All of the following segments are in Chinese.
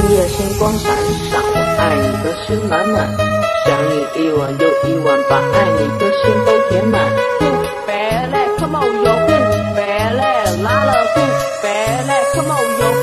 今夜星光闪闪，我爱你的心满满，想你一晚又一晚，把爱你的心都填满。Come on, yo, ooh, baby, la ooh, come on.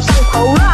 要上头啦！